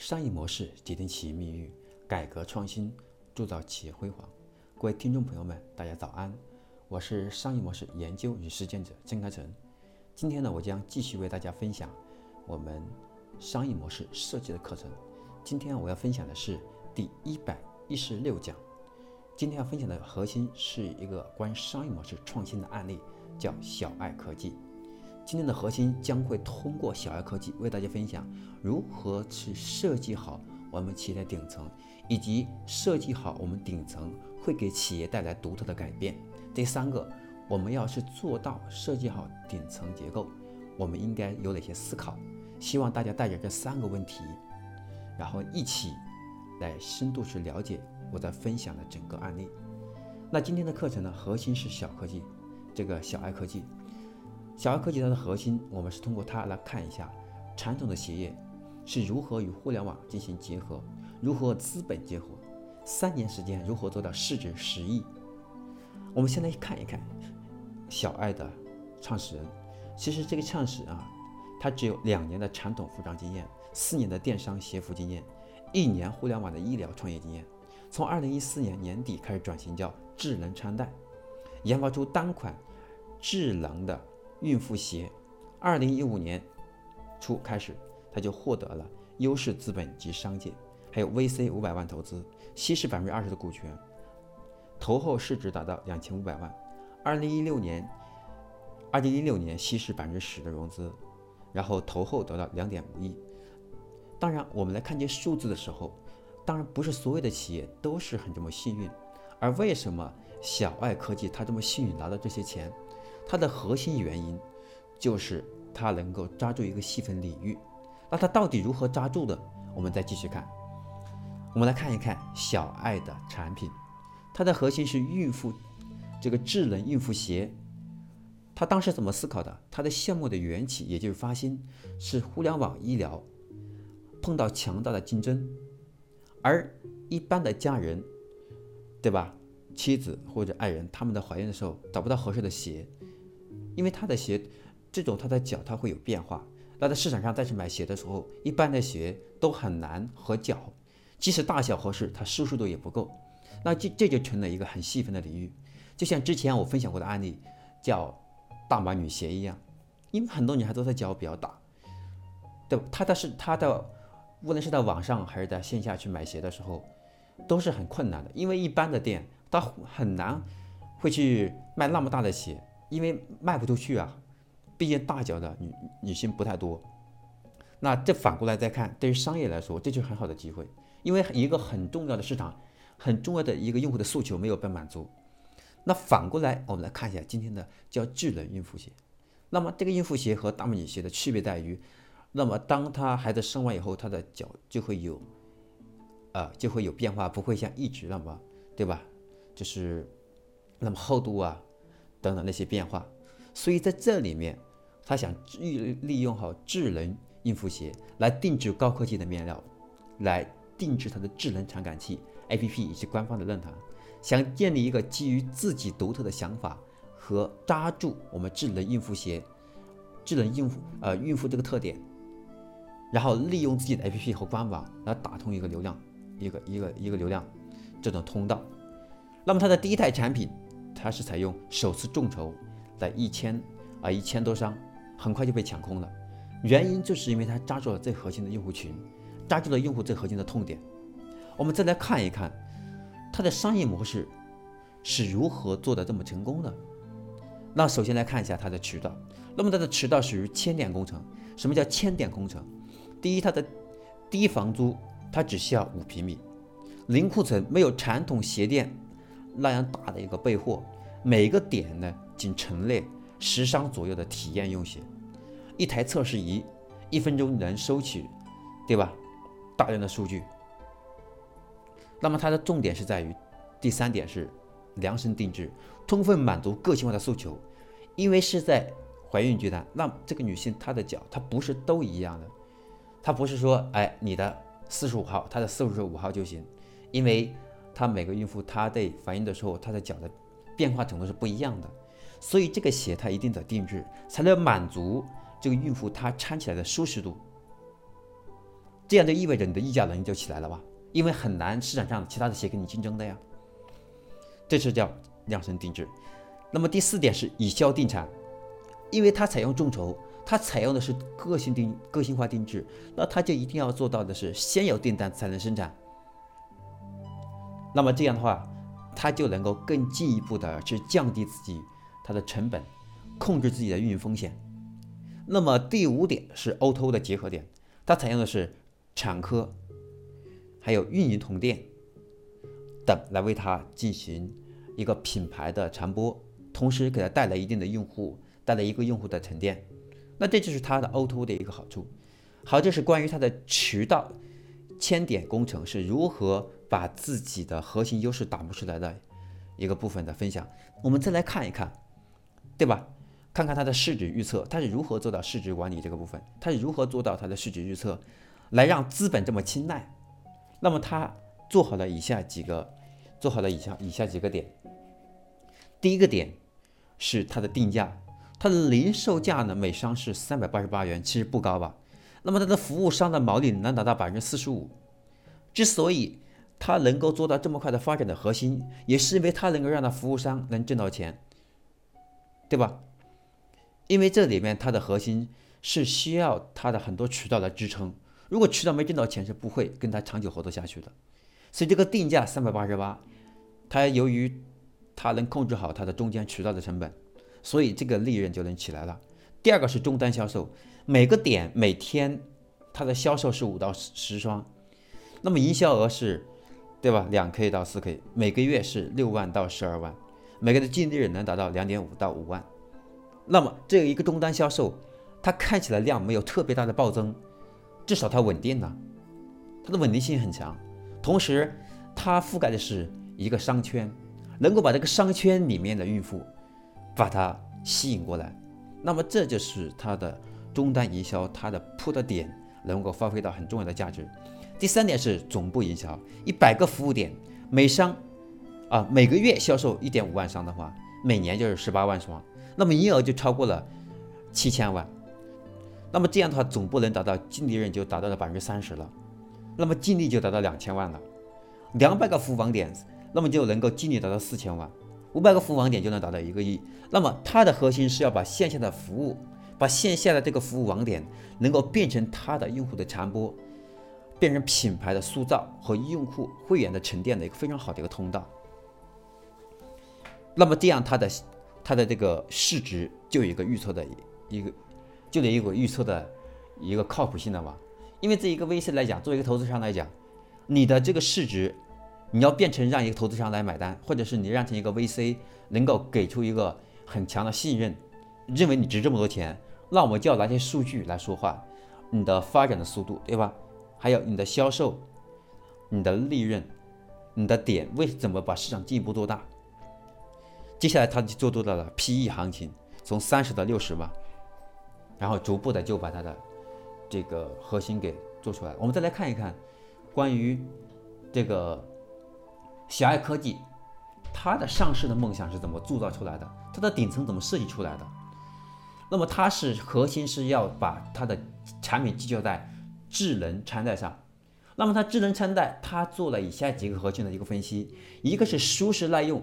商业模式决定企业命运，改革创新铸造企业辉煌。各位听众朋友们，大家早安，我是商业模式研究与实践者郑开成。今天呢，我将继续为大家分享我们商业模式设计的课程。今天我要分享的是第一百一十六讲。今天要分享的核心是一个关于商业模式创新的案例，叫小爱科技。今天的核心将会通过小爱科技为大家分享如何去设计好我们企业的顶层，以及设计好我们顶层会给企业带来独特的改变。这三个，我们要是做到设计好顶层结构，我们应该有哪些思考？希望大家带着这三个问题，然后一起来深度去了解我在分享的整个案例。那今天的课程呢，核心是小科技，这个小爱科技。小爱科技它的核心，我们是通过它来看一下传统的企业是如何与互联网进行结合，如何资本结合，三年时间如何做到市值十亿。我们先来看一看小爱的创始人。其实这个创始人啊，他只有两年的传统服装经验，四年的电商鞋服经验，一年互联网的医疗创业经验。从二零一四年年底开始转型叫智能穿戴，研发出单款智能的。孕妇鞋，二零一五年初开始，他就获得了优势资本及商界，还有 VC 五百万投资，稀释百分之二十的股权，投后市值达到两千五百万。二零一六年，二零一六年稀释百分之十的融资，然后投后得到两点五亿。当然，我们来看这数字的时候，当然不是所有的企业都是很这么幸运，而为什么小爱科技它这么幸运拿到这些钱？它的核心原因就是它能够抓住一个细分领域。那它到底如何抓住的？我们再继续看。我们来看一看小爱的产品，它的核心是孕妇这个智能孕妇鞋。它当时怎么思考的？它的项目的缘起，也就是发心，是互联网医疗碰到强大的竞争，而一般的家人，对吧？妻子或者爱人，他们在怀孕的时候找不到合适的鞋。因为他的鞋，这种他的脚它会有变化，那在市场上再去买鞋的时候，一般的鞋都很难合脚，即使大小合适，它舒适度也不够，那这这就成了一个很细分的领域，就像之前我分享过的案例，叫大码女鞋一样，因为很多女孩都在脚比较大，对吧？她的是她的，无论是在网上还是在线下去买鞋的时候，都是很困难的，因为一般的店它很难会去卖那么大的鞋。因为卖不出去啊，毕竟大脚的女女性不太多。那这反过来再看，对于商业来说，这就是很好的机会，因为一个很重要的市场，很重要的一个用户的诉求没有被满足。那反过来，我们来看一下今天的叫智能孕妇鞋。那么这个孕妇鞋和大码女鞋的区别在于，那么当她孩子生完以后，她的脚就会有，呃，就会有变化，不会像一直那么，对吧？就是那么厚度啊。等等那些变化，所以在这里面，他想利利用好智能孕妇鞋来定制高科技的面料，来定制它的智能传感器 APP 以及官方的论坛，想建立一个基于自己独特的想法和抓住我们智能孕妇鞋、智能孕妇呃孕妇这个特点，然后利用自己的 APP 和官网来打通一个流量，一个一个一个流量这种通道。那么它的第一代产品。它是采用首次众筹来一千啊一千多张，很快就被抢空了。原因就是因为它抓住了最核心的用户群，抓住了用户最核心的痛点。我们再来看一看它的商业模式是如何做的这么成功的。那首先来看一下它的渠道。那么它的渠道属于千点工程。什么叫千点工程？第一，它的低房租，它只需要五平米，零库存，没有传统鞋店。那样大的一个备货，每个点呢仅陈列十双左右的体验用鞋，一台测试仪，一分钟能收取，对吧？大量的数据。那么它的重点是在于，第三点是量身定制，充分满足个性化的诉求。因为是在怀孕阶段，那这个女性她的脚她不是都一样的，她不是说哎你的四十五号，她的四十五号就行，因为。她每个孕妇，她在怀孕的时候，她的脚的变化程度是不一样的，所以这个鞋它一定得定制，才能满足这个孕妇她穿起来的舒适度。这样就意味着你的议价能力就起来了吧？因为很难市场上其他的鞋跟你竞争的呀。这是叫量身定制。那么第四点是以销定产，因为它采用众筹，它采用的是个性定个性化定制，那它就一定要做到的是先有订单才能生产。那么这样的话，它就能够更进一步的去降低自己它的成本，控制自己的运营风险。那么第五点是 O2O 的结合点，它采用的是产科，还有运营同店等来为它进行一个品牌的传播，同时给它带来一定的用户，带来一个用户的沉淀。那这就是它的 O2O 的一个好处。好，这是关于它的渠道千点工程是如何把自己的核心优势打磨出来的一个部分的分享。我们再来看一看，对吧？看看它的市值预测，它是如何做到市值管理这个部分？它是如何做到它的市值预测，来让资本这么青睐？那么它做好了以下几个，做好了以下以下几个点。第一个点是它的定价，它的零售价呢每商是三百八十八元，其实不高吧？那么它的服务商的毛利能达到百分之四十五。之所以它能够做到这么快的发展的核心，也是因为它能够让它服务商能挣到钱，对吧？因为这里面它的核心是需要它的很多渠道来支撑，如果渠道没挣到钱，是不会跟它长久合作下去的。所以这个定价三百八十八，它由于它能控制好它的中间渠道的成本，所以这个利润就能起来了。第二个是终端销售，每个点每天它的销售是五到十双，那么营销额是，对吧？两 K 到四 K，每个月是六万到十二万，每个月的净利润能达到两点五到五万。那么这一个终端销售，它看起来量没有特别大的暴增，至少它稳定了，它的稳定性很强。同时，它覆盖的是一个商圈，能够把这个商圈里面的孕妇把它吸引过来。那么这就是它的终端营销，它的铺的点能够发挥到很重要的价值。第三点是总部营销，一百个服务点，每商啊每个月销售一点五万商的话，每年就是十八万双。那么营业额就超过了七千万，那么这样的话，总部能达到净利润就达到了百分之三十了，那么净利就达到两千万了。两百个服务网点，那么就能够净利达到四千万；五百个服务网点就能达到一个亿。那么它的核心是要把线下的服务，把线下的这个服务网点能够变成它的用户的传播，变成品牌的塑造和用户会员的沉淀的一个非常好的一个通道。那么这样它的。它的这个市值就有一个预测的一个，就得有个预测的一个靠谱性的嘛。因为这一个 VC 来讲，作为一个投资商来讲，你的这个市值，你要变成让一个投资商来买单，或者是你让成一个 VC 能够给出一个很强的信任，认为你值这么多钱，那我们就要拿些数据来说话。你的发展的速度，对吧？还有你的销售、你的利润、你的点为怎么把市场进一步做大？接下来，他就做到了 PE 行情，从三十到六十万，然后逐步的就把它的这个核心给做出来。我们再来看一看，关于这个小爱科技，它的上市的梦想是怎么铸造出来的？它的顶层怎么设计出来的？那么它是核心是要把它的产品聚焦在智能穿戴上。那么它智能穿戴，它做了以下几个核心的一个分析：一个是舒适耐用。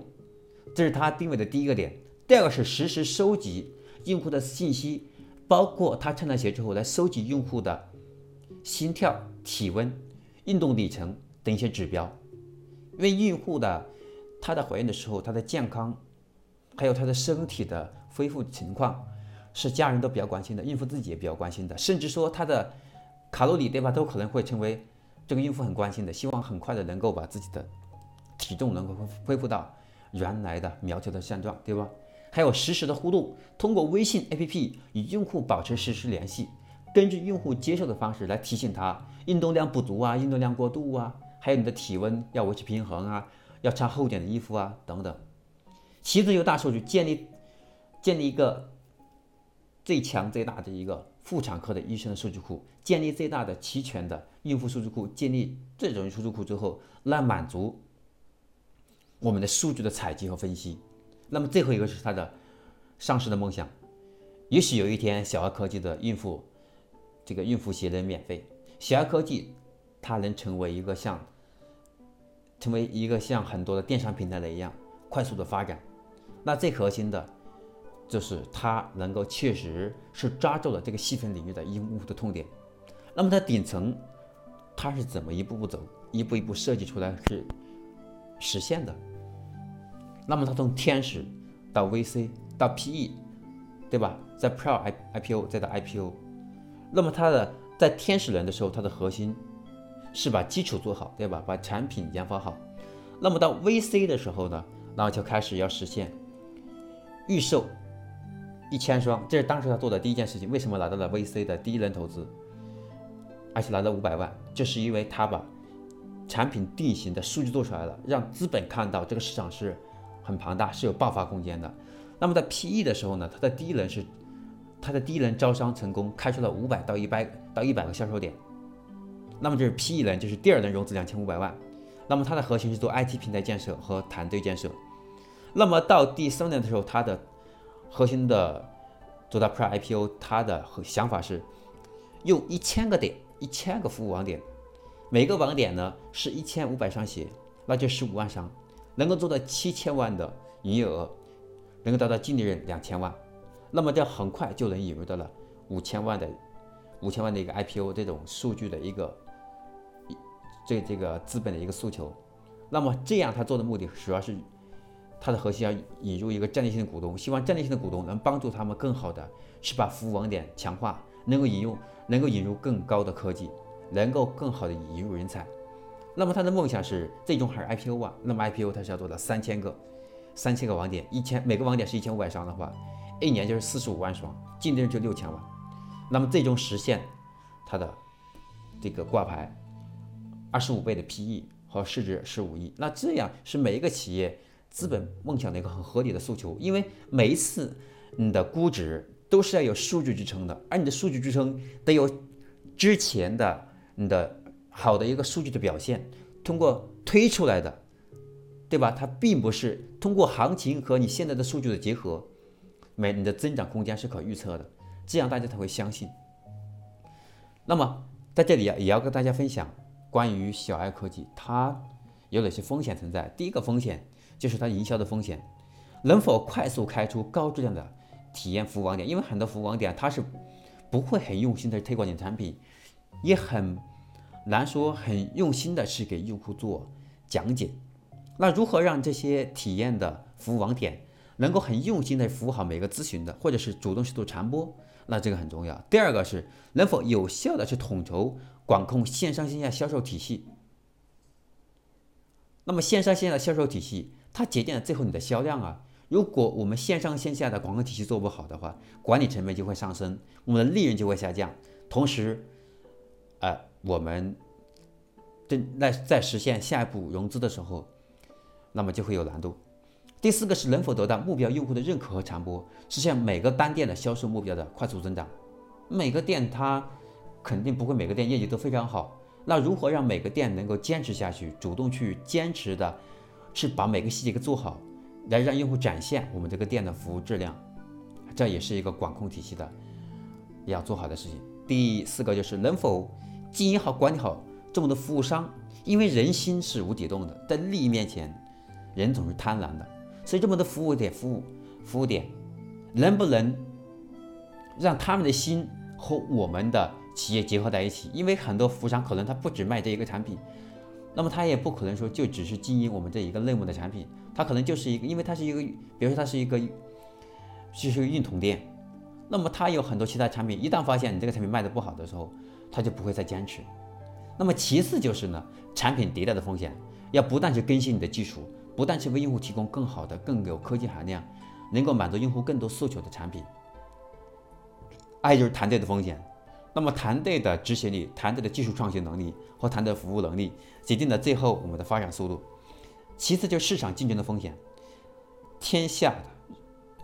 这是它定位的第一个点，第二个是实时收集用户的信息，包括它穿戴鞋之后来收集用户的心跳、体温、运动里程等一些指标，因为孕妇的她在怀孕的时候，她的健康还有她的身体的恢复情况是家人都比较关心的，孕妇自己也比较关心的，甚至说她的卡路里对吧，都可能会成为这个孕妇很关心的，希望很快的能够把自己的体重能够恢复到。原来的苗条的现状，对吧？还有实时的互动，通过微信 APP 与用户保持实时联系，根据用户接受的方式来提醒他运动量不足啊，运动量过度啊，还有你的体温要维持平衡啊，要穿厚点的衣服啊等等。其次，由大数据建立建立一个最强最大的一个妇产科的医生的数据库，建立最大的齐全的孕妇数据库，建立这种数据库之后，来满足。我们的数据的采集和分析，那么最后一个是它的上市的梦想。也许有一天，小爱科技的孕妇这个孕妇鞋能免费，小爱科技它能成为一个像成为一个像很多的电商平台的一样快速的发展。那最核心的，就是它能够确实是抓住了这个细分领域的用户的痛点。那么它顶层它是怎么一步步走，一步一步设计出来是实现的？那么它从天使到 VC 到 PE，对吧？在 Pro I IPO 再到 IPO，那么它的在天使轮的时候，它的核心是把基础做好，对吧？把产品研发好。那么到 VC 的时候呢，然后就开始要实现预售一千双，这是当时他做的第一件事情。为什么拿到了 VC 的第一轮投资，而且拿了五百万？就是因为他把产品定型的数据做出来了，让资本看到这个市场是。很庞大，是有爆发空间的。那么在 PE 的时候呢，它的第一轮是它的第一轮招商成功，开出了五百到一百到一百个销售点。那么这是 PE 轮，就是第二轮融资两千五百万。那么它的核心是做 IT 平台建设和团队建设。那么到第三轮的时候，它的核心的做到 Pre IPO，它的想法是用一千个点，一千个服务网点，每个网点呢是一千五百双鞋，那就十五万双。能够做到七千万的营业额，能够达到净利润两千万，那么这很快就能引入到了五千万的五千万的一个 IPO 这种数据的一个这这个资本的一个诉求。那么这样他做的目的主要是它的核心要引入一个战略性的股东，希望战略性的股东能帮助他们更好的去把服务网点强化，能够引用能够引入更高的科技，能够更好的引入人才。那么他的梦想是最终还是 IPO 啊？那么 IPO 他是要做到三千个，三千个网点，一千每个网点是一千五百双的话，一年就是四十五万双，净利润就六千万。那么最终实现它的这个挂牌二十五倍的 PE 和市值十五亿，那这样是每一个企业资本梦想的一个很合理的诉求，因为每一次你的估值都是要有数据支撑的，而你的数据支撑得有之前的你的。好的一个数据的表现，通过推出来的，对吧？它并不是通过行情和你现在的数据的结合，每你的增长空间是可预测的，这样大家才会相信。那么在这里啊，也要跟大家分享关于小爱科技它有哪些风险存在。第一个风险就是它营销的风险，能否快速开出高质量的体验服务网点？因为很多服务网点它是不会很用心的推广你的产品，也很。难说很用心的去给用户做讲解，那如何让这些体验的服务网点能够很用心的服务好每个咨询的，或者是主动去做传播？那这个很重要。第二个是能否有效的去统筹管控线上线下销售体系。那么线上线下的销售体系，它决定了最后你的销量啊。如果我们线上线下的广告体系做不好的话，管理成本就会上升，我们的利润就会下降，同时，呃。我们正在在实现下一步融资的时候，那么就会有难度。第四个是能否得到目标用户的认可和传播，实现每个单店的销售目标的快速增长。每个店它肯定不会每个店业绩都非常好，那如何让每个店能够坚持下去，主动去坚持的，是把每个细节给做好，来让用户展现我们这个店的服务质量，这也是一个管控体系的要做好的事情。第四个就是能否。经营好、管理好这么多服务商，因为人心是无底洞的，在利益面前，人总是贪婪的。所以这么多服务点、服务服务点，能不能让他们的心和我们的企业结合在一起？因为很多服务商可能他不只卖这一个产品，那么他也不可能说就只是经营我们这一个类目的产品，他可能就是一个，因为他是一个，比如说他是一个，就是个运统店，那么他有很多其他产品，一旦发现你这个产品卖的不好的时候，他就不会再坚持。那么其次就是呢，产品迭代的风险，要不断去更新你的技术，不断去为用户提供更好的、更有科技含量、能够满足用户更多诉求的产品。还有就是团队的风险。那么团队的执行力、团队的技术创新能力和团队服务能力，决定了最后我们的发展速度。其次就是市场竞争的风险。天下的，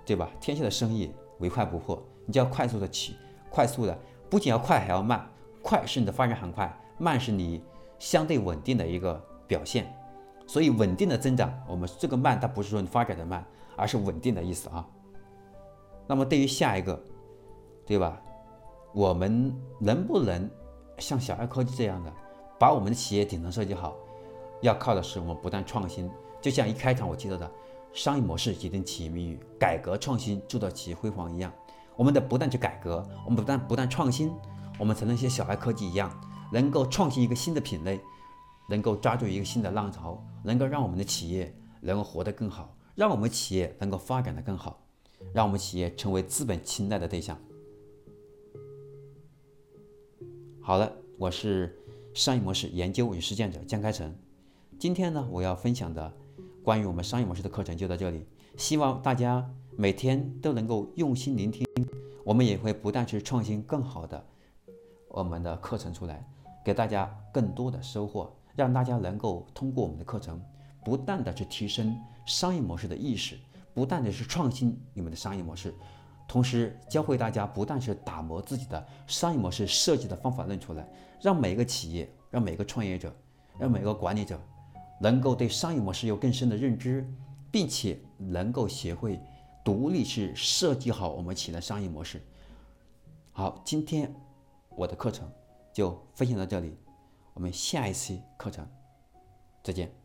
对吧？天下的生意唯快不破，你就要快速的起，快速的。不仅要快，还要慢。快是你的发展很快，慢是你相对稳定的一个表现。所以稳定的增长，我们这个慢，它不是说你发展的慢，而是稳定的意思啊。那么对于下一个，对吧？我们能不能像小爱科技这样的，把我们的企业顶层设计好，要靠的是我们不断创新。就像一开场我提到的，商业模式决定企业命运，改革创新铸造企业辉煌一样，我们得不断去改革，我们不断不断创新，我们才能像小爱科技一样，能够创新一个新的品类，能够抓住一个新的浪潮，能够让我们的企业能够活得更好，让我们企业能够发展的更好，让我们企业成为资本青睐的对象。好了，我是商业模式研究与实践者江开成。今天呢，我要分享的关于我们商业模式的课程就到这里。希望大家每天都能够用心聆听，我们也会不断去创新更好的我们的课程出来，给大家更多的收获，让大家能够通过我们的课程，不断的去提升商业模式的意识，不断的去创新你们的商业模式。同时教会大家不但是打磨自己的商业模式设计的方法论出来，让每个企业、让每个创业者、让每个管理者能够对商业模式有更深的认知，并且能够学会独立去设计好我们企业的商业模式。好，今天我的课程就分享到这里，我们下一期课程再见。